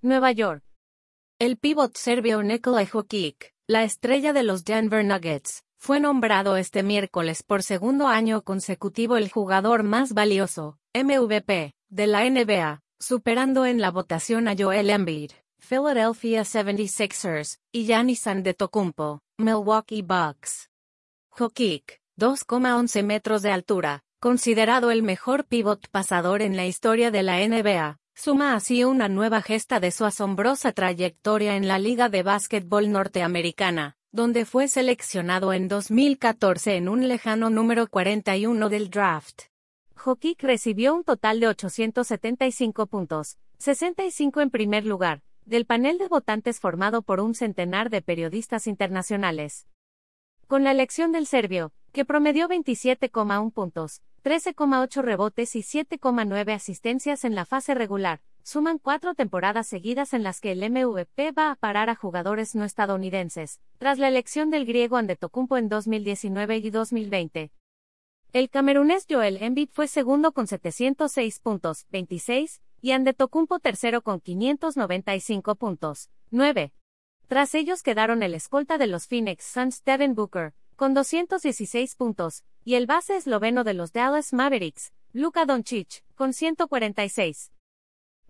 Nueva York. El pívot serbio Nikola Jokic, la estrella de los Denver Nuggets, fue nombrado este miércoles por segundo año consecutivo el jugador más valioso, MVP, de la NBA, superando en la votación a Joel Embiid, Philadelphia 76ers, y Giannis Antetokounmpo, Milwaukee Bucks. Jokic, 2,11 metros de altura, considerado el mejor pivot pasador en la historia de la NBA, suma así una nueva gesta de su asombrosa trayectoria en la Liga de Básquetbol Norteamericana, donde fue seleccionado en 2014 en un lejano número 41 del draft. Jokic recibió un total de 875 puntos, 65 en primer lugar, del panel de votantes formado por un centenar de periodistas internacionales. Con la elección del serbio, que promedió 27,1 puntos, 13,8 rebotes y 7,9 asistencias en la fase regular, suman cuatro temporadas seguidas en las que el MVP va a parar a jugadores no estadounidenses, tras la elección del griego Andetocumpo en 2019 y 2020. El camerunés Joel Embiid fue segundo con 706 puntos, 26, y Andetocumpo tercero con 595 puntos, 9. Tras ellos quedaron el escolta de los Phoenix Suns Devin Booker, con 216 puntos, y el base esloveno de los Dallas Mavericks, Luka Doncic, con 146.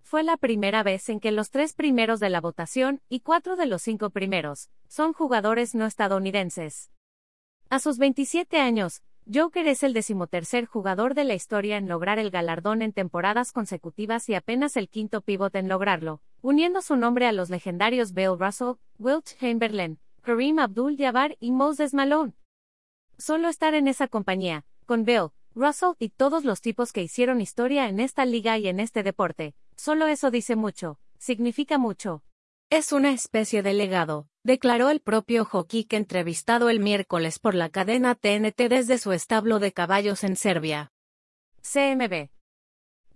Fue la primera vez en que los tres primeros de la votación, y cuatro de los cinco primeros, son jugadores no estadounidenses. A sus 27 años, Joker es el decimotercer jugador de la historia en lograr el galardón en temporadas consecutivas y apenas el quinto pívot en lograrlo, uniendo su nombre a los legendarios Bill Russell, Wilt Chamberlain, Kareem Abdul-Jabbar y Moses Malone. Solo estar en esa compañía, con Bill, Russell y todos los tipos que hicieron historia en esta liga y en este deporte, solo eso dice mucho, significa mucho. Es una especie de legado, declaró el propio Jokic entrevistado el miércoles por la cadena TNT desde su establo de caballos en Serbia. CMB.